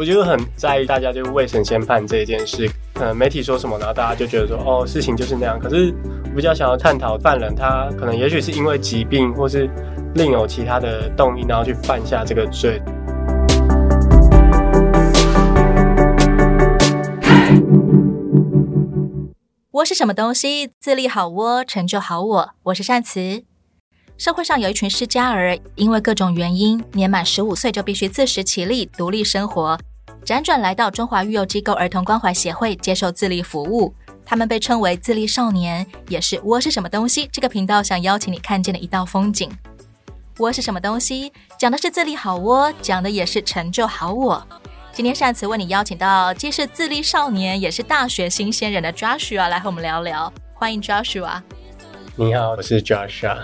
我就很在意大家就未审先判这一件事，可能媒体说什么，然后大家就觉得说哦，事情就是那样。可是我比较想要探讨犯人他可能也许是因为疾病或是另有其他的动因，然后去犯下这个罪。窝是什么东西？自立好窝，成就好我。我是善慈。社会上有一群失家儿，因为各种原因，年满十五岁就必须自食其力，独立生活，辗转来到中华育幼机构儿童关怀协会接受自立服务。他们被称为自立少年，也是我是什么东西？这个频道想邀请你看见的一道风景。窝是什么东西？讲的是自立好窝，讲的也是成就好我。今天善慈为你邀请到既是自立少年，也是大学新鲜人的 Joshua 来和我们聊聊。欢迎 Joshua。你好，我是 Joshua。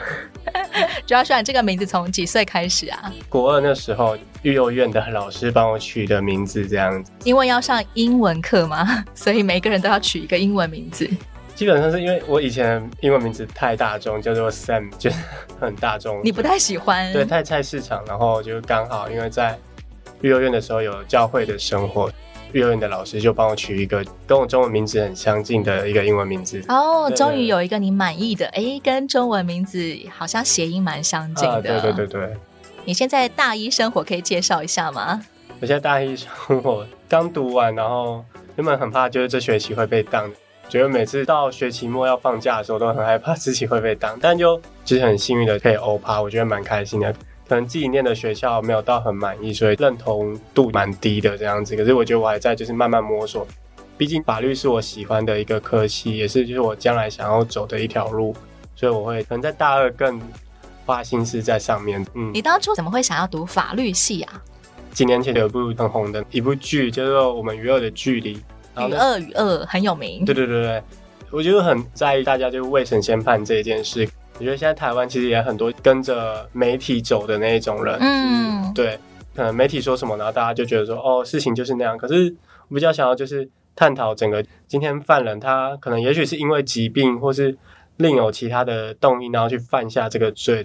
Joshua，这个名字从几岁开始啊？国二那时候，育幼院的老师帮我取的名字，这样子。因为要上英文课嘛，所以每个人都要取一个英文名字。基本上是因为我以前英文名字太大众，叫做 Sam，就是很大众。你不太喜欢？对，太菜市场。然后就刚好因为在育幼院的时候有教会的生活。育幼院的老师就帮我取一个跟我中文名字很相近的一个英文名字哦，终于有一个你满意的，哎，跟中文名字好像谐音蛮相近的。啊，对对对对。你现在大一生活可以介绍一下吗？我现在大一生活刚读完，然后原本很怕就是这学期会被当，觉得每次到学期末要放假的时候都很害怕自己会被当，但就其实很幸运的可以欧趴，我觉得蛮开心的。可能自己念的学校没有到很满意，所以认同度蛮低的这样子。可是我觉得我还在就是慢慢摸索，毕竟法律是我喜欢的一个科系，也是就是我将来想要走的一条路，所以我会可能在大二更花心思在上面。嗯，你当初怎么会想要读法律系啊？几年前有一部很红的一部剧，叫做《我们与恶的距离》，与恶与恶很有名。对对对对，我就很在意大家就未审先判这一件事。我觉得现在台湾其实也很多跟着媒体走的那一种人，嗯，对，可能媒体说什么，然后大家就觉得说，哦，事情就是那样。可是我比较想要就是探讨整个今天犯人他可能也许是因为疾病或是另有其他的动因，然后去犯下这个罪。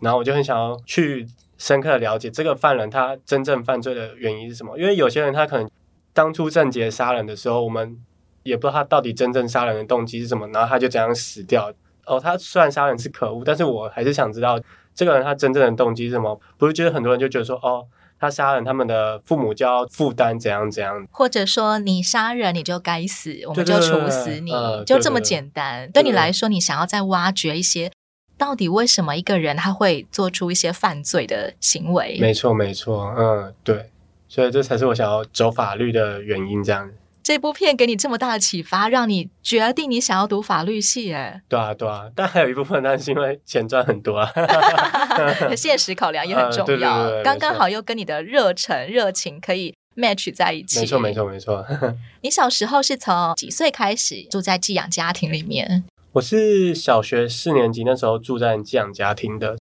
然后我就很想要去深刻的了解这个犯人他真正犯罪的原因是什么。因为有些人他可能当初正结杀人的时候，我们也不知道他到底真正杀人的动机是什么，然后他就这样死掉。哦，他虽然杀人是可恶，但是我还是想知道这个人他真正的动机是什么？不是，就是很多人就觉得说，哦，他杀人，他们的父母就要负担怎样怎样，或者说你杀人你就该死，我们就处死你，呃、就这么简单。对你来说，你想要再挖掘一些，到底为什么一个人他会做出一些犯罪的行为？没错，没错，嗯，对，所以这才是我想要走法律的原因，这样。这部片给你这么大的启发，让你决定你想要读法律系，哎，对啊，对啊，但还有一部分，那是因为钱赚很多啊，现实考量也很重要，刚刚好又跟你的热忱、热情可以 match 在一起，没错，没错，没错。你小时候是从几岁开始住在寄养家庭里面？我是小学四年级那时候住在寄养家庭的。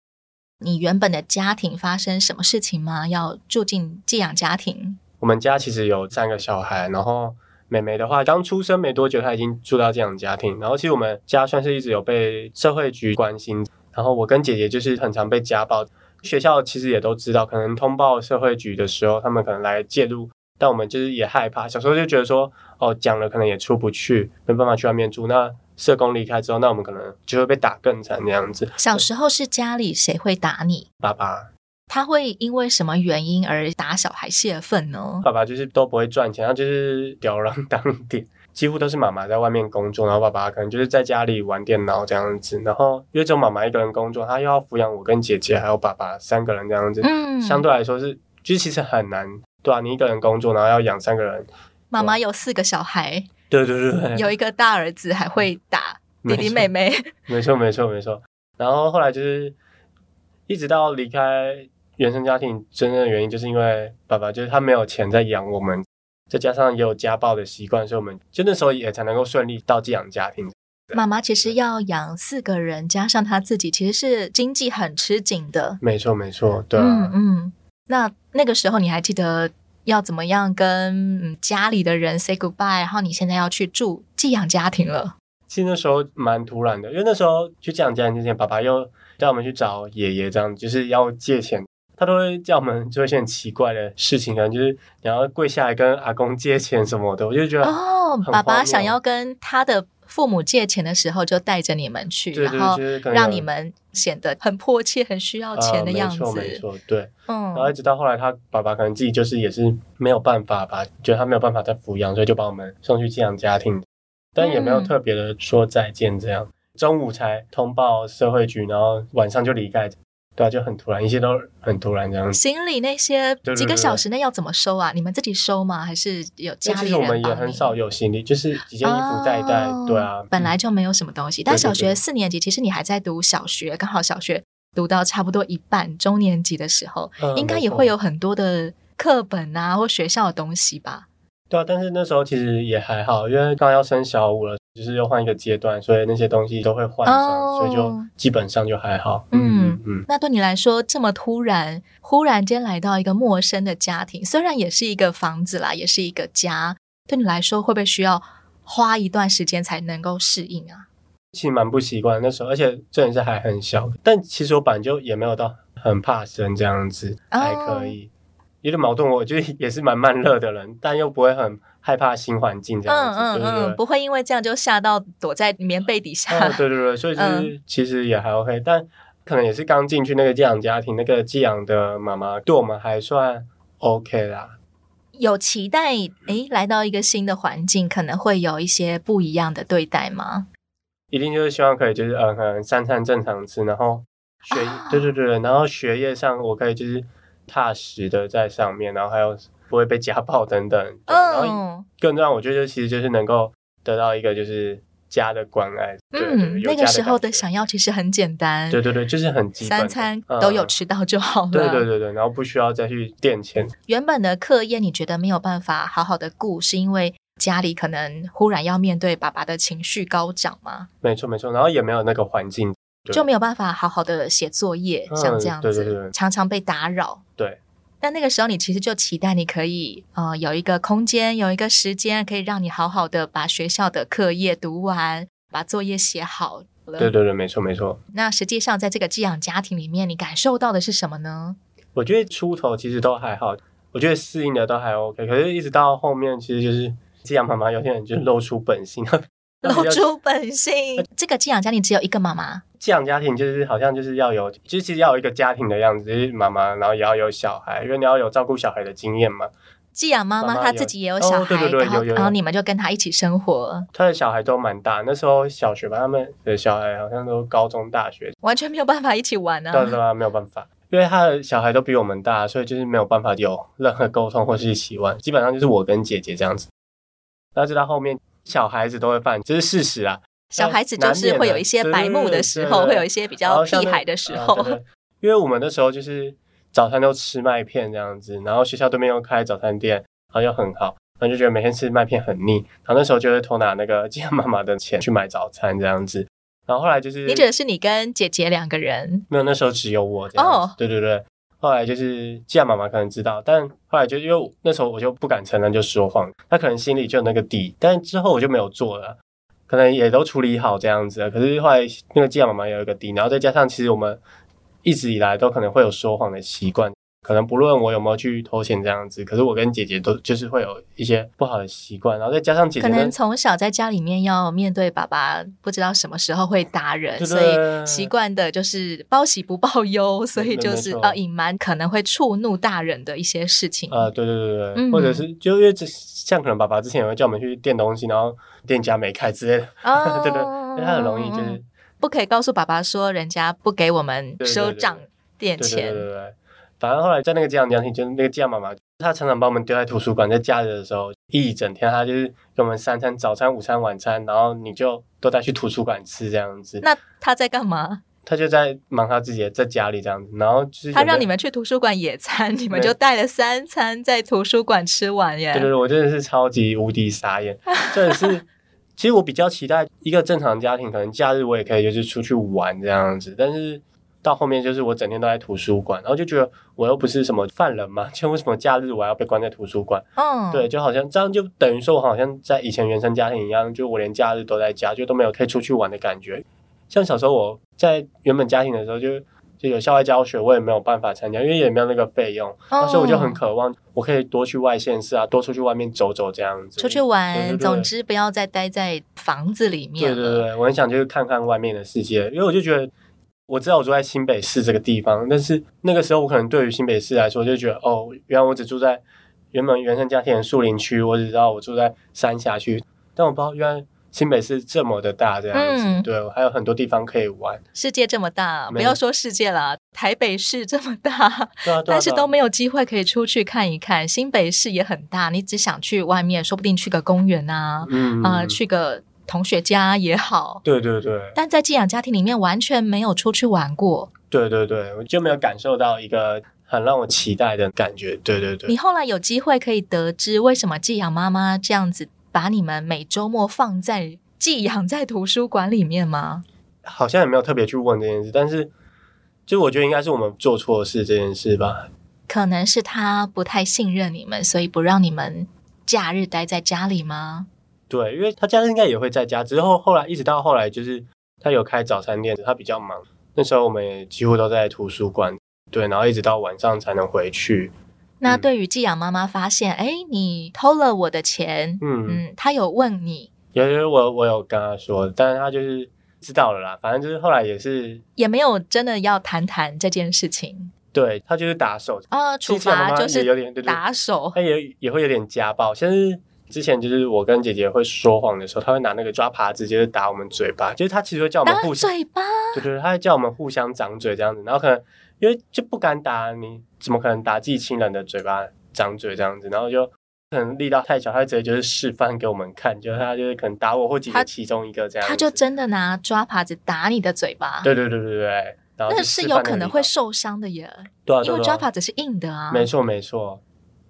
你原本的家庭发生什么事情吗？要住进寄养家庭？我们家其实有三个小孩，然后。妹妹的话，刚出生没多久，她已经住到寄养家庭。然后，其实我们家算是一直有被社会局关心。然后，我跟姐姐就是很常被家暴，学校其实也都知道，可能通报社会局的时候，他们可能来介入，但我们就是也害怕。小时候就觉得说，哦，讲了可能也出不去，没办法去外面住。那社工离开之后，那我们可能就会被打更惨那样子。小时候是家里谁会打你？爸爸。他会因为什么原因而打小孩泄愤呢？爸爸就是都不会赚钱，他就是吊儿郎点，几乎都是妈妈在外面工作，然后爸爸可能就是在家里玩电脑这样子。然后因为只有妈妈一个人工作，他又要抚养我跟姐姐还有爸爸三个人这样子，嗯，相对来说是就是其实很难，对啊，你一个人工作，然后要养三个人，妈妈有四个小孩，对对对对，有一个大儿子还会打弟弟妹妹，没错没错没错。然后后来就是一直到离开。原生家庭真正的原因就是因为爸爸就是他没有钱在养我们，再加上也有家暴的习惯，所以我们就那时候也才能够顺利到寄养家庭。妈妈其实要养四个人，加上他自己，其实是经济很吃紧的。没错，没错，对啊。嗯嗯。那那个时候你还记得要怎么样跟家里的人 say goodbye？然后你现在要去住寄养家庭了。其实那时候蛮突然的，因为那时候去寄养家庭之前，爸爸又带我们去找爷爷，这样就是要借钱。他都会叫我们做一些很奇怪的事情，可能就是你要跪下来跟阿公借钱什么的，我就觉得哦，爸爸想要跟他的父母借钱的时候，就带着你们去，对对对，然后让你们显得很迫切、很需要钱的样子。呃、没错没错，对，嗯，然后一直到后来，他爸爸可能自己就是也是没有办法吧，觉得他没有办法再抚养，所以就把我们送去寄养家庭，但也没有特别的说再见，这样、嗯、中午才通报社会局，然后晚上就离开。对啊，就很突然，一切都很突然这样子。行李那些几个小时内要怎么收啊？你们自己收吗？还是有家里人？其实我们也很少有行李，就是几件衣服带一带。哦、对啊，本来就没有什么东西。但小学四年级，其实你还在读小学，刚好小学读到差不多一半，中年级的时候，嗯、应该也会有很多的课本啊，或学校的东西吧。对啊，但是那时候其实也还好，因为刚要升小五了。就是又换一个阶段，所以那些东西都会换上，oh, 所以就基本上就还好。嗯那对你来说这么突然，忽然间来到一个陌生的家庭，虽然也是一个房子啦，也是一个家，对你来说会不会需要花一段时间才能够适应啊？其实蛮不习惯那时候，而且这人是还很小，但其实我本来就也没有到很怕生这样子，oh. 还可以。有点矛盾，我觉得 也是蛮慢热的人，但又不会很害怕新环境这样子，嗯嗯嗯，对对不会因为这样就吓到躲在棉被底下。哦、对对对，所以就是其实也还 OK，、嗯、但可能也是刚进去那个寄养家庭，那个寄养的妈妈对我们还算 OK 啦。有期待诶，来到一个新的环境，可能会有一些不一样的对待吗？一定就是希望可以就是嗯，可能三餐正常吃，然后学、啊、对对对，然后学业上我可以就是。踏实的在上面，然后还有不会被家暴等等，嗯，然后更让我觉得其实就是能够得到一个就是家的关爱。嗯，那个时候的想要其实很简单，对对对，就是很基本，三餐都有吃到就好了。对对对对，然后不需要再去垫钱。原本的课业你觉得没有办法好好的顾，是因为家里可能忽然要面对爸爸的情绪高涨吗？没错没错，然后也没有那个环境。就没有办法好好的写作业，嗯、像这样子，对对对，常常被打扰。对，但那个时候你其实就期待你可以，呃，有一个空间，有一个时间，可以让你好好的把学校的课业读完，把作业写好了。对对对，没错没错。那实际上在这个寄养家庭里面，你感受到的是什么呢？我觉得出头其实都还好，我觉得适应的都还 OK，可是一直到后面，其实就是寄养妈妈有些人就露出本性。露 出本性。这个寄养家庭只有一个妈妈。寄养家庭就是好像就是要有，就是其实要有一个家庭的样子，就是妈妈，然后也要有小孩，因为你要有照顾小孩的经验嘛。寄养妈妈她自己也有小孩，对对对，有有。然后你们就跟她一起生活。她的小孩都蛮大，那时候小学吧，他们的小孩好像都高中、大学，完全没有办法一起玩啊。对对啊，没有办法，因为他的小孩都比我们大，所以就是没有办法有任何沟通或是一起玩，基本上就是我跟姐姐这样子。然后直到后面。小孩子都会犯，这是事实啊。小孩子就是会有一些白目的时候，会有一些比较屁孩的时候。因为我们那时候就是早餐都吃麦片这样子，然后学校对面又开早餐店，然后又很好，然后就觉得每天吃麦片很腻。然后那时候就会偷拿那个 寄养妈妈的钱去买早餐这样子。然后后来就是，你指的是你跟姐姐两个人？没有，那时候只有我这样子。哦，对对对。后来就是寄养妈妈可能知道，但后来就因为那时候我就不敢承认，就说谎。她可能心里就有那个底，但之后我就没有做了，可能也都处理好这样子。可是后来那个寄养妈妈有一个底，然后再加上其实我们一直以来都可能会有说谎的习惯。可能不论我有没有去偷钱这样子，可是我跟姐姐都就是会有一些不好的习惯，然后再加上姐姐可能从小在家里面要面对爸爸，不知道什么时候会打人，所以习惯的就是报喜不报忧，所以就是要隐瞒可能会触怒大人的一些事情啊，对对对对，嗯、或者是就因为这像可能爸爸之前也会叫我们去垫东西，然后店家没开之类的，哦、对对，因为他很容易就是不可以告诉爸爸说人家不给我们收账垫钱。反正后来在那个寄养家庭，就是那个寄养妈妈，她常常把我们丢在图书馆，在假日的时候，一整天她就是给我们三餐，早餐、午餐、晚餐，然后你就都带去图书馆吃这样子。那她在干嘛？她就在忙她自己的，在家里这样子。然后就是她让你们去图书馆野餐，你们就带了三餐在图书馆吃完耶。对对对，我真的是超级无敌傻眼，真的是。其实我比较期待一个正常家庭，可能假日我也可以就是出去玩这样子，但是。到后面就是我整天都在图书馆，然后就觉得我又不是什么犯人嘛，就为什么假日我要被关在图书馆？嗯，对，就好像这样就等于说我好像在以前原生家庭一样，就我连假日都在家，就都没有可以出去玩的感觉。像小时候我在原本家庭的时候就，就就有校外教学，我也没有办法参加，因为也没有那个费用。哦、所以我就很渴望，我可以多去外县市啊，多出去外面走走这样子，出去玩。对对对，总之不要再待在房子里面。对对对，我很想就是看看外面的世界，因为我就觉得我知道我住在新北市这个地方，但是那个时候我可能对于新北市来说，就觉得哦，原来我只住在原本原生家庭的树林区，我只知道我住在三峡区，但我不知道原来。新北市这么的大，这样子，嗯、对，还有很多地方可以玩。世界这么大，不要说世界了，台北市这么大，对啊，但是都没有机会可以出去看一看。新北市也很大，你只想去外面，说不定去个公园啊，嗯啊、呃，去个同学家也好。对对对。但在寄养家庭里面，完全没有出去玩过。对对对，我就没有感受到一个很让我期待的感觉。对对对。你后来有机会可以得知为什么寄养妈妈这样子。把你们每周末放在寄养在图书馆里面吗？好像也没有特别去问这件事，但是就我觉得应该是我们做错事这件事吧。可能是他不太信任你们，所以不让你们假日待在家里吗？对，因为他假日应该也会在家，之后后来一直到后来就是他有开早餐店，他比较忙，那时候我们也几乎都在图书馆，对，然后一直到晚上才能回去。那对于寄养妈妈发现，哎、嗯，你偷了我的钱，嗯嗯，他有问你？有，有我我有跟他说，但是他就是知道了啦。反正就是后来也是，也没有真的要谈谈这件事情。对，他就是打手啊，处罚就是有点打手，他也也会有点家暴。像是之前就是我跟姐姐会说谎的时候，她会拿那个抓耙子，就是打我们嘴巴。就是她其实会叫我们互相嘴巴，对对，他会叫我们互相掌嘴这样子，然后可能。因为就不敢打你，怎么可能打自己亲人的嘴巴掌嘴这样子？然后就可能力道太小，他直接就是示范给我们看，就是他就是可能打我或姐姐其中一个这样子他。他就真的拿抓耙子打你的嘴巴。对对对对对，那是有可能会受伤的耶。对啊，因为抓耙子是硬的啊。没错没错。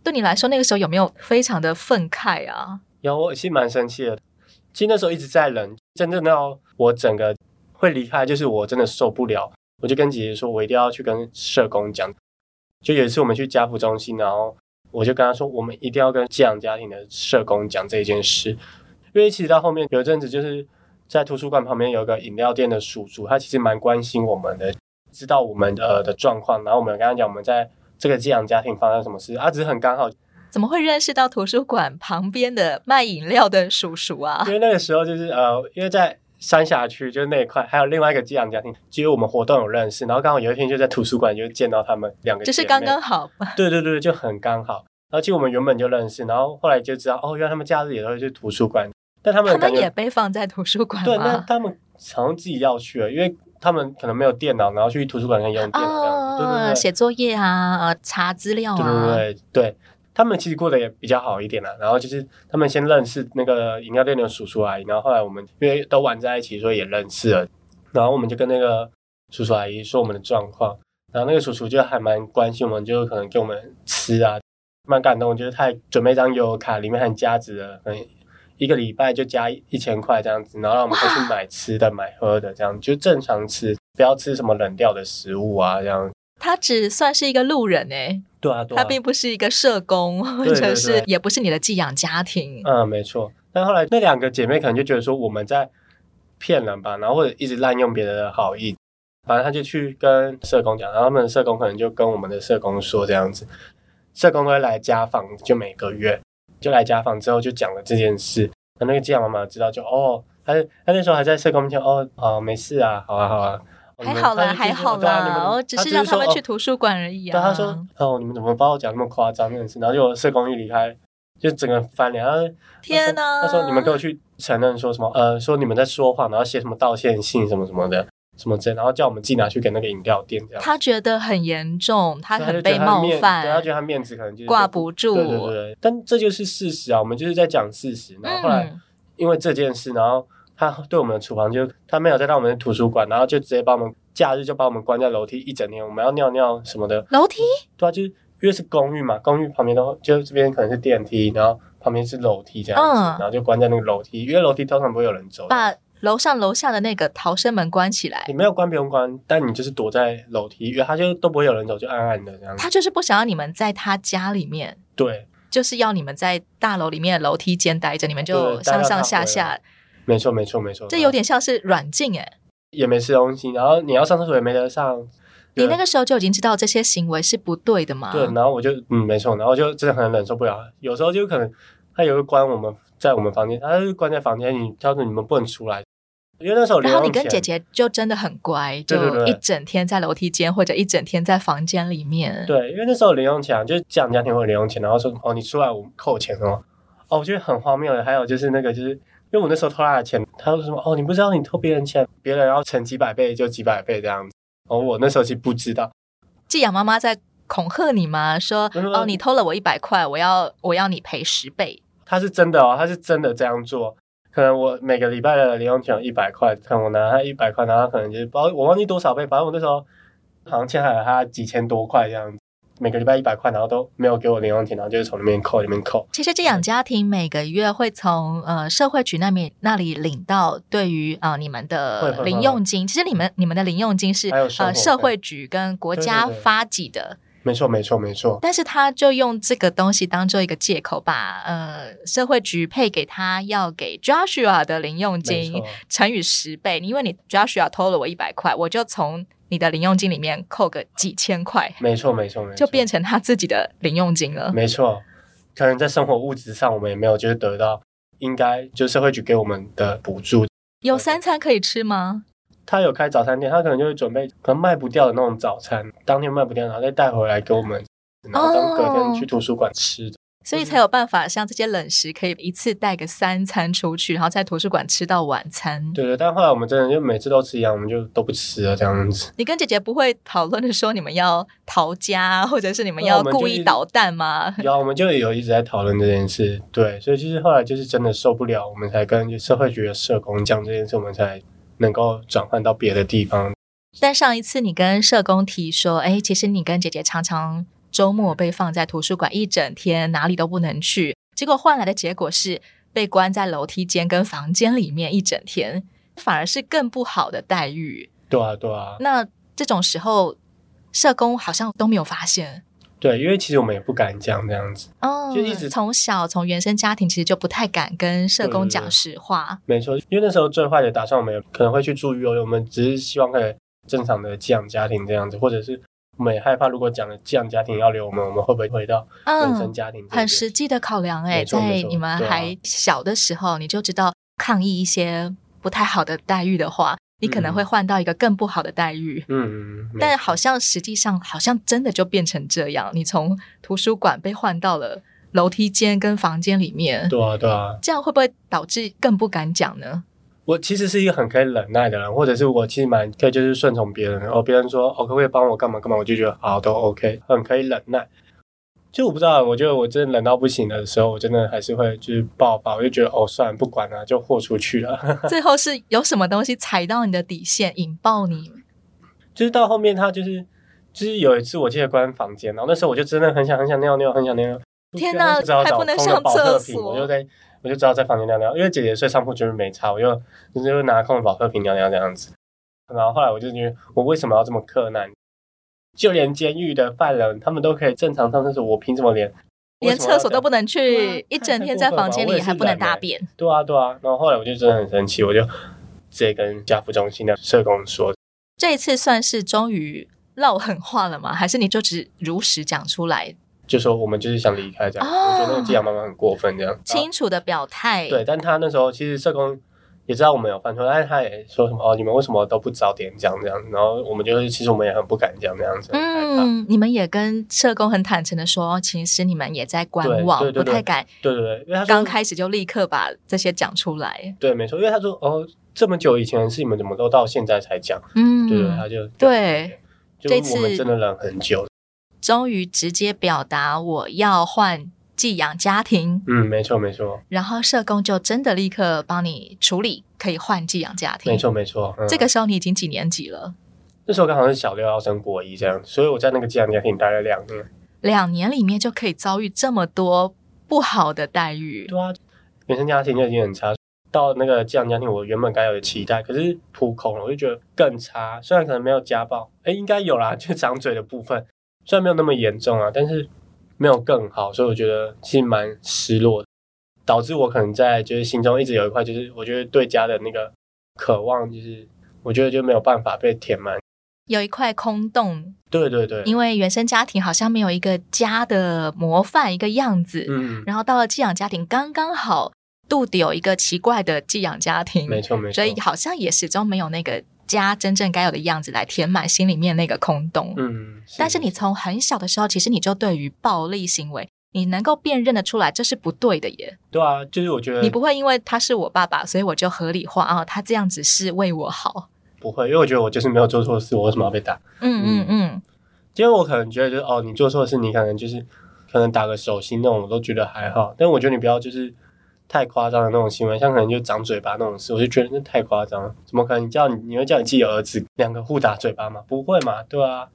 对你来说，那个时候有没有非常的愤慨啊？有，我其实蛮生气的。其实那时候一直在忍，真正到我整个会离开，就是我真的受不了。我就跟姐姐说，我一定要去跟社工讲。就有一次我们去家扶中心，然后我就跟他说，我们一定要跟寄养家庭的社工讲这件事。因为其实到后面有一阵子，就是在图书馆旁边有一个饮料店的叔叔，他其实蛮关心我们的，知道我们的的状况。然后我们跟他讲，我们在这个寄养家庭发生什么事。啊只是很刚好，怎么会认识到图书馆旁边的卖饮料的叔叔啊？因为那个时候就是呃，因为在。三峡区就是那一块，还有另外一个寄养家庭，其实我们活动有认识，然后刚好有一天就在图书馆就见到他们两个，就是刚刚好。对对对，就很刚好。而且我们原本就认识，然后后来就知道哦，原来他们假日也都会去图书馆，但他们他们也被放在图书馆。对，那他们好像自己要去了，因为他们可能没有电脑，然后去图书馆可以用电脑这样子，对对对，写作业啊，查资料啊，对对对对。他们其实过得也比较好一点啦，然后就是他们先认识那个饮料店的叔叔阿姨，然后后来我们因为都玩在一起，所以也认识了，然后我们就跟那个叔叔阿姨说我们的状况，然后那个叔叔就还蛮关心我们，就可能给我们吃啊，蛮感动，就是他还准备一张悠游卡，里面还加值的，可能一个礼拜就加一千块这样子，然后让我们过去买吃的、买喝的，这样就正常吃，不要吃什么冷掉的食物啊这样。他只算是一个路人哎，对啊，对啊，他并不是一个社工，或者是也不是你的寄养家庭。嗯，没错。但后来那两个姐妹可能就觉得说我们在骗人吧，然后或者一直滥用别人的好意，反正他就去跟社工讲，然后他们的社工可能就跟我们的社工说这样子，社工会来家访，就每个月。就来家访之后就讲了这件事，那那个寄养妈妈知道就哦，他他那时候还在社工面前哦哦没事啊，好啊好啊。还好啦，还好啦，我只是让他们去图书馆而已啊。对，他说：“哦，你们怎么把我讲那么夸张那件事？”然后就社工一离开，就整个翻脸。他天哪！他说：“你们给我去承认说什么？呃，说你们在说谎，然后写什么道歉信什么什么的，什么之类，然后叫我们自己拿去给那个饮料店这样。”他觉得很严重，他很被冒犯，对，他觉得他面子可能就挂不住。对对对，但这就是事实啊，我们就是在讲事实。然后后来因为这件事，然后。他对我们的厨房就他没有再到我们的图书馆，然后就直接把我们假日就把我们关在楼梯一整天。我们要尿尿什么的，楼梯？对啊，就是因为是公寓嘛，公寓旁边都就这边可能是电梯，然后旁边是楼梯这样子，嗯，然后就关在那个楼梯，因为楼梯通常不会有人走。把楼上楼下的那个逃生门关起来。你没有关不用关，但你就是躲在楼梯，因为他就都不会有人走，就暗暗的这样子。他就是不想要你们在他家里面，对，就是要你们在大楼里面的楼梯间待着，你们就上上下下。没错，没错，没错。这有点像是软禁哎，也没吃东西，然后你要上厕所也没得上，你那个时候就已经知道这些行为是不对的嘛？对，然后我就嗯没错，然后就真的很忍受不了。有时候就可能他也会关我们在我们房间，他就关在房间，你叫做你们不能出来。因为那时候，然后你跟姐姐就真的很乖，就一整天在楼梯间或者一整天在房间里面。对，因为那时候零用钱就是这样，家庭会有零用钱，然后说哦，你出来我们扣钱哦。哦，我觉得很荒谬的。还有就是那个，就是因为我那时候偷他的钱，他说什么哦，你不知道你偷别人钱，别人要乘几百倍就几百倍这样子。哦，我那时候其实不知道。寄养妈妈在恐吓你吗？说哦，你偷了我一百块，我要我要你赔十倍。他是真的哦，他是真的这样做。可能我每个礼拜的零用钱有一百块，可能我拿他一百块，然后可能就是包我忘记多少倍，反正我那时候好像欠下了他几千多块这样子。每个礼拜一百块，然后都没有给我零用钱，然后就是从里面扣里面扣。其实寄养家庭每个月会从呃社会局那边那里领到对于啊、呃、你们的零用金。其实你们你们的零用金是呃社会局跟国家发给的。没错没错没错，但是他就用这个东西当做一个借口，把呃社会局配给他要给 Joshua 的零用金乘以十倍。因为你 Joshua 偷了我一百块，我就从你的零用金里面扣个几千块。没错没错没错，就变成他自己的零用金了。没错，可能在生活物质上我们也没有就是得到应该就社会局给我们的补助。有三餐可以吃吗？他有开早餐店，他可能就会准备可能卖不掉的那种早餐，当天卖不掉，然后再带回来给我们，然后当隔天去图书馆吃。哦，所以才有办法像这些冷食可以一次带个三餐出去，然后在图书馆吃到晚餐。对对，但后来我们真的就每次都吃一样，我们就都不吃了这样子。你跟姐姐不会讨论的说你们要逃家，或者是你们要故意捣蛋吗？有，我们就有一直在讨论这件事。对，所以其实后来就是真的受不了，我们才跟社会局的社工讲这件事，我们才。能够转换到别的地方，但上一次你跟社工提说，哎，其实你跟姐姐常常周末被放在图书馆一整天，哪里都不能去，结果换来的结果是被关在楼梯间跟房间里面一整天，反而是更不好的待遇。对啊，对啊。那这种时候，社工好像都没有发现。对，因为其实我们也不敢讲这样子，哦，就一直从小从原生家庭其实就不太敢跟社工讲实话。没错，因为那时候最坏的打算，我们也可能会去住院，我们只是希望可以正常的寄养家庭这样子，或者是我们也害怕，如果讲了寄养家庭要留我们，我们会不会回到原生家庭？嗯，很实际的考量哎，在你们还小的时候，你就知道抗议一些不太好的待遇的话。你可能会换到一个更不好的待遇，嗯，但好像实际上好像真的就变成这样。你从图书馆被换到了楼梯间跟房间里面，对啊，对啊，这样会不会导致更不敢讲呢？我其实是一个很可以忍耐的人，或者是我其实蛮可以就是顺从别人，哦，别人说哦可不可以帮我干嘛干嘛，我就觉得好都 OK，很可以忍耐。就我不知道，我觉得我真的冷到不行的时候，我真的还是会就是爆发，我就觉得哦，算了，不管了，就豁出去了。最后是有什么东西踩到你的底线，引爆你？就是到后面他就是就是有一次我记得关房间，然后那时候我就真的很想很想尿尿，很想尿尿。天哪，还不能上厕所？我就在我就知道在房间尿尿，因为姐姐睡上铺就是没差，我就就是拿空的保特瓶尿尿这样子。然后后来我就觉得我为什么要这么克难？就连监狱的犯人，他们都可以正常上厕所，我凭什么连连厕所都不能去？一整天在房间里还不能大便？对啊，对啊。然后后来我就真的很生气，我就直接跟家扶中心的社工说：“这一次算是终于撂狠话了吗？还是你就只如实讲出来？就说我们就是想离开这样。哦、我觉得那个寄养妈妈很过分，这样清楚的表态。对，但他那时候其实社工。也知道我们有犯错，但是他也说什么哦，你们为什么都不早点讲这样子？然后我们就是其实我们也很不敢讲这样子。嗯，你们也跟社工很坦诚的说，其实你们也在观望，对对对对不太敢。对对对，因为他刚开始就立刻把这些讲出来。对，没错，因为他说哦，这么久以前的事，你们怎么都到现在才讲？嗯，对对，他就对，这次我们真的忍很久，终于直接表达我要换。寄养家庭，嗯，没错没错。然后社工就真的立刻帮你处理，可以换寄养家庭。没错没错。嗯、这个时候你已经几年级了？那时候刚好是小六要升国一这样，所以我在那个寄养家庭待了两年。两年里面就可以遭遇这么多不好的待遇？对啊，原生家庭就已经很差，到那个寄养家庭，我原本该有的期待，可是扑空了，我就觉得更差。虽然可能没有家暴，哎，应该有啦，就长嘴的部分，虽然没有那么严重啊，但是。没有更好，所以我觉得其实蛮失落的，导致我可能在就是心中一直有一块，就是我觉得对家的那个渴望，就是我觉得就没有办法被填满。有一块空洞。对对对，因为原生家庭好像没有一个家的模范一个样子，嗯，然后到了寄养家庭，刚刚好肚子有一个奇怪的寄养家庭，没错没错，所以好像也始终没有那个家真正该有的样子来填满心里面那个空洞，嗯。但是你从很小的时候，其实你就对于暴力行为，你能够辨认得出来，这是不对的耶。对啊，就是我觉得你不会因为他是我爸爸，所以我就合理化啊，他这样子是为我好。不会，因为我觉得我就是没有做错事，我为什么要被打？嗯嗯嗯。因为我可能觉得就是哦，你做错事，你可能就是可能打个手心那种，我都觉得还好。但我觉得你不要就是太夸张的那种行为，像可能就长嘴巴那种事，我就觉得那太夸张了。怎么可能你叫你你会叫你自己儿子两个互打嘴巴吗？不会嘛，对啊。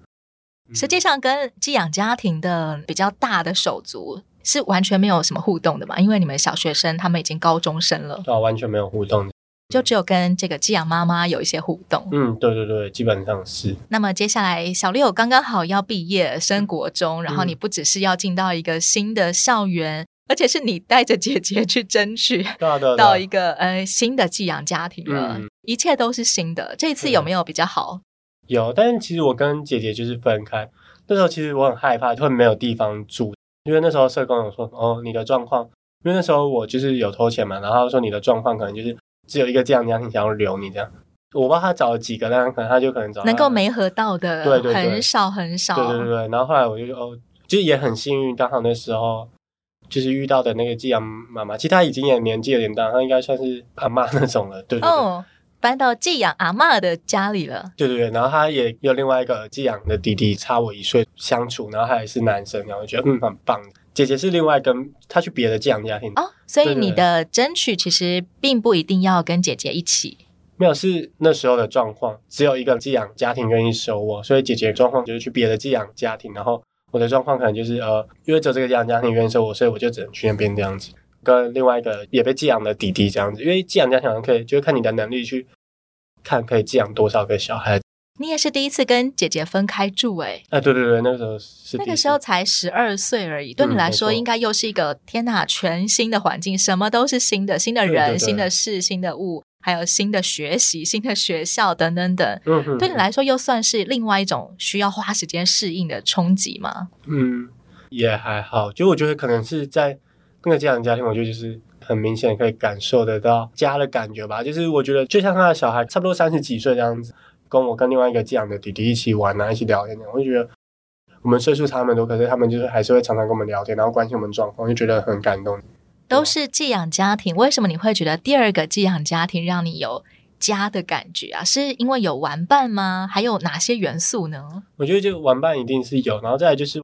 实际上跟寄养家庭的比较大的手足是完全没有什么互动的嘛，因为你们小学生他们已经高中生了，对啊，完全没有互动。就只有跟这个寄养妈妈有一些互动。嗯，对对对，基本上是。那么接下来小六刚刚好要毕业升国中，然后你不只是要进到一个新的校园，嗯、而且是你带着姐姐去争取 到一个呃新的寄养家庭了，嗯，一切都是新的。这一次有没有比较好？有，但是其实我跟姐姐就是分开。那时候其实我很害怕，就会没有地方住，因为那时候社工有说哦，你的状况，因为那时候我就是有偷钱嘛，然后说你的状况可能就是。只有一个寄养家庭想要留你这样，我不知道他找了几个，但是可能他就可能找能够没合到的，对对对，很少很少，对对对。然后后来我就哦，就也很幸运，刚好那时候就是遇到的那个寄养妈妈，其实她已经也年纪有点大，她应该算是阿妈那种了，对对对。哦，搬到寄养阿妈的家里了，对对对。然后她也有另外一个寄养的弟弟，差我一岁相处，然后他也是男生，然后觉得嗯很棒。姐姐是另外跟她去别的寄养家庭哦，所以你的争取其实并不一定要跟姐姐一起。没有，是那时候的状况，只有一个寄养家庭愿意收我，所以姐姐的状况就是去别的寄养家庭，然后我的状况可能就是呃，因为只有这个寄养家庭愿意收我，所以我就只能去那边这样子，跟另外一个也被寄养的弟弟这样子，因为寄养家庭可以就是看你的能力去看可以寄养多少个小孩。你也是第一次跟姐姐分开住哎、欸？哎，对对对，那个时候是那个时候才十二岁而已，对你来说应该又是一个、嗯、天哪，全新的环境，什么都是新的，新的人、对对对新的事、新的物，还有新的学习、新的学校等等等。嗯哼，对你来说又算是另外一种需要花时间适应的冲击吗？嗯，也还好，就我觉得可能是在那个寄养家庭，我觉得就是很明显可以感受得到家的感觉吧。就是我觉得就像他的小孩，差不多三十几岁这样子。跟我跟另外一个寄养的弟弟一起玩啊，一起聊天，我就觉得我们岁数差蛮多，可是他们就是还是会常常跟我们聊天，然后关心我们状况，就觉得很感动。都是寄养家庭，为什么你会觉得第二个寄养家庭让你有家的感觉啊？是因为有玩伴吗？还有哪些元素呢？我觉得这个玩伴一定是有，然后再来就是，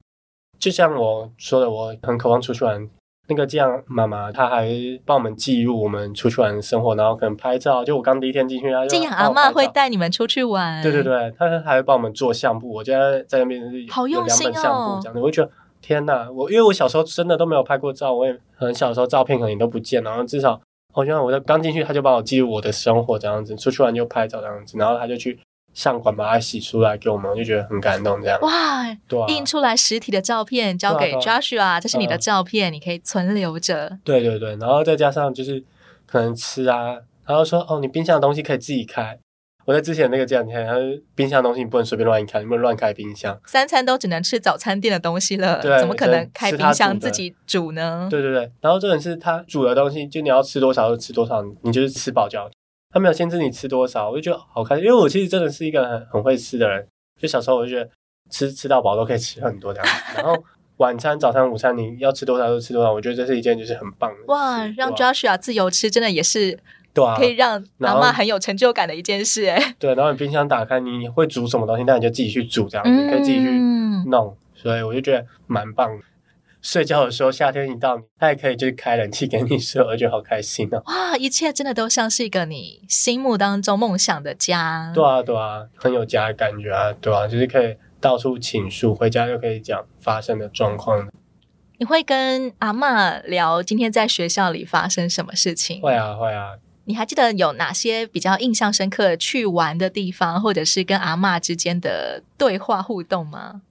就像我说的，我很渴望出去玩。那个寄养妈妈，她还帮我们记录我们出去玩的生活，然后可能拍照。就我刚第一天进去，寄养阿嬷会带你们出去玩。对对对，她还会帮我们做相簿。我觉得在那边是好用心哦。这样子，我就觉得天哪！我因为我小时候真的都没有拍过照，我也很小时候照片可能都不见，然后至少我觉得我在刚进去，他就帮我记录我的生活这样子，出去玩就拍照这样子，然后他就去。相馆把它洗出来给我们，我就觉得很感动。这样哇，对、啊，印出来实体的照片交给 Joshua，、这是你的照片，嗯、你可以存留着。对对对，然后再加上就是可能吃啊，然后说哦，你冰箱的东西可以自己开。我在之前那个这两天，他冰箱的东西你不能随便乱开，你不能乱开冰箱。三餐都只能吃早餐店的东西了，对，怎么可能开冰箱自己煮呢？对对对，然后这种是他煮的东西，就你要吃多少就吃多少，你就是吃饱就好。他没有限制你吃多少，我就觉得好开心，因为我其实真的是一个很很会吃的人。就小时候我就觉得吃吃到饱都可以吃很多这样，然后晚餐、早餐、午餐你要吃多少就吃多少，我觉得这是一件就是很棒的。哇，让 Joshua 自由吃，真的也是对啊，可以让妈妈很有成就感的一件事哎。对，然后你冰箱打开，你会煮什么东西，那你就自己去煮这样子，可以自己去弄，所以我就觉得蛮棒的。睡觉的时候，夏天一到，他也可以就是开冷气给你睡，我觉得好开心哦。哇，一切真的都像是一个你心目当中梦想的家。对啊，对啊，很有家的感觉啊，对啊，就是可以到处倾诉，回家就可以讲发生的状况。你会跟阿嬷聊今天在学校里发生什么事情？会啊，会啊。你还记得有哪些比较印象深刻去玩的地方，或者是跟阿嬷之间的对话互动吗？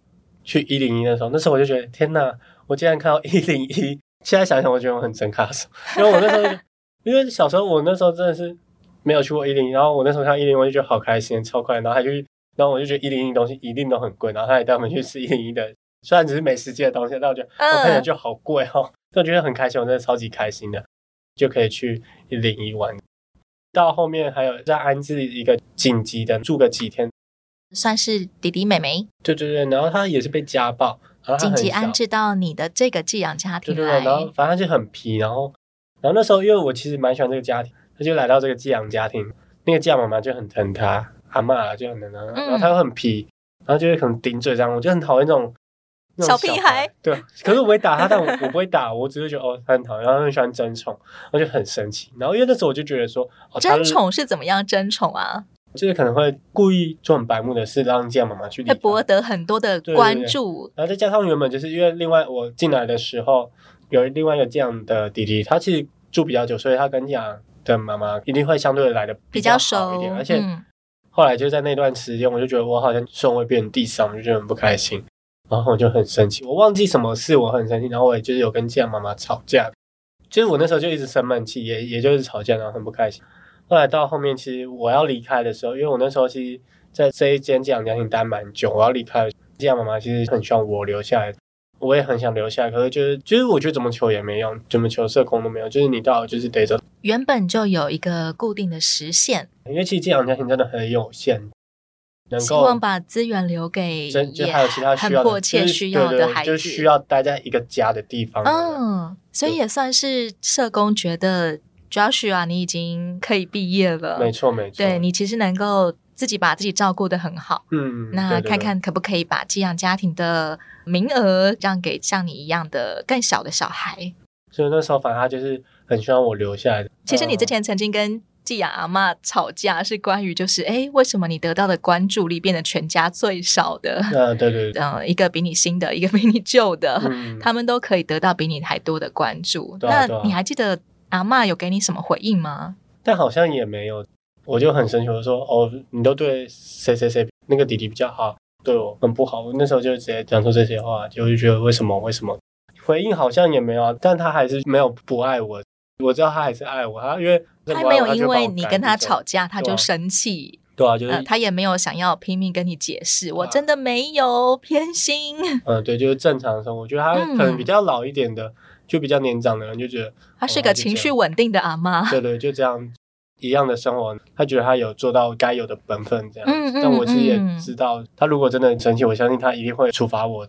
去一零一的时候，那时候我就觉得天哪！我竟然看到一零一，现在想想，我觉得我很真卡手，因为我那时候，因为小时候我那时候真的是没有去过一零一，然后我那时候看一零一，我就觉得好开心，超快，然后还去然后我就觉得一零一东西一定都很贵，然后他也带我们去吃一零一的，虽然只是美食街的东西，但我觉得我看起来就好贵哦，但我觉得很开心，我真的超级开心的，就可以去一零一玩。到后面还有再安置一个紧急的住个几天，算是弟弟妹妹。对对对，然后他也是被家暴，然后紧急安置到你的这个寄养家庭。对对对，然后反正就很皮，然后然后那时候因为我其实蛮喜欢这个家庭，他就来到这个寄养家庭，那个寄养妈妈就很疼他，阿妈就很疼他，然后他又很皮，然后就会可能顶嘴这样，我就很讨厌这种。小，屁孩，对，可是我会打他，但我我不会打，我只是觉得哦，他很讨厌，然后他很喜欢争宠，我就很生气。然后因为那时候我就觉得说，哦、争宠是怎么样争宠啊？就是可能会故意做很白目的事，让这样妈妈去，会博得很多的关注。对对对，然后再加上原本就是因为另外我进来的时候有另外一个这样的弟弟，他其实住比较久，所以他跟这样的妈妈一定会相对来的比较熟一点。而且后来就在那段时间，我就觉得我好像顺位变成第三，我就觉得很不开心。然后我就很生气，我忘记什么事，我很生气。然后我也就是有跟这样妈妈吵架，就是我那时候就一直生闷气，也也就是吵架，然后很不开心。后来到后面，其实我要离开的时候，因为我那时候其实在这一间寄养家庭待蛮久，我要离开，这样妈妈其实很希望我留下来，我也很想留下来，可是就是就是我觉得怎么求也没用，怎么求社工都没有，就是你到就是得走。原本就有一个固定的时限，因为其实寄养家庭真的很有限。能够希望把资源留给就还有其他需要很迫切需要的孩子，就是需要待在一个家的地方。嗯，所以也算是社工觉得 Joshua 你已经可以毕业了，没错没错，对你其实能够自己把自己照顾的很好。嗯，那看看可不可以把寄养家庭的名额让给像你一样的更小的小孩。所以那时候反正他就是很希望我留下来的。其实你之前曾经跟寄养阿嬷吵架是关于就是哎，为什么你得到的关注力变得全家最少的？啊，对对对，嗯，一个比你新的，一个比你旧的，嗯、他们都可以得到比你还多的关注。那你还记得阿嬷有给你什么回应吗？但好像也没有，我就很生气，我说哦，你都对谁谁谁那个弟弟比较好，对我很不好。我那时候就直接讲出这些话，就会觉得为什么为什么？回应好像也没有，但他还是没有不爱我。我知道他还是爱我，他因为他没有因为你跟他吵架他就生气，对啊，就是、呃、他也没有想要拼命跟你解释，我真的没有偏心。嗯，对，就是正常的生活。我觉得他可能比较老一点的，嗯、就比较年长的人就觉得他是个情绪稳定的阿妈。对对，就这样一样的生活，他觉得他有做到该有的本分这样。嗯，但我其实也知道，他如果真的很生气，我相信他一定会处罚我，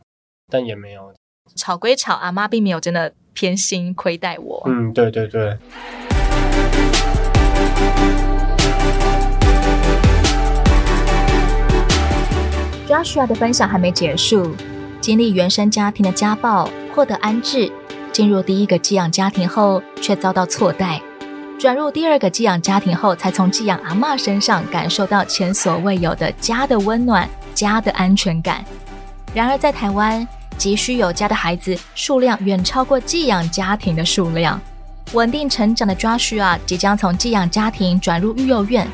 但也没有。吵归吵，阿妈并没有真的。偏心亏待我。嗯，对对对。Joshua 的分享还没结束，经历原生家庭的家暴，获得安置，进入第一个寄养家庭后却遭到错待，转入第二个寄养家庭后，才从寄养阿嬷身上感受到前所未有的家的温暖、家的安全感。然而在台湾，急需有家的孩子数量远超过寄养家庭的数量。稳定成长的 Joshua 即将从寄养家庭转入育幼院，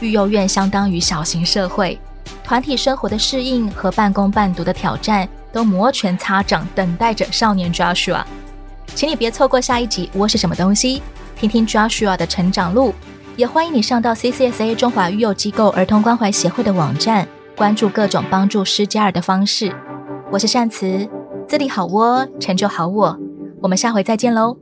育幼院相当于小型社会，团体生活的适应和半工半读的挑战都摩拳擦掌，等待着少年 Joshua。请你别错过下一集《窝是什么东西》，听听 Joshua 的成长路。也欢迎你上到 CCSA 中华育幼机构儿童关怀协会的网站，关注各种帮助失家儿的方式。我是善慈，自立好窝，成就好我。我们下回再见喽。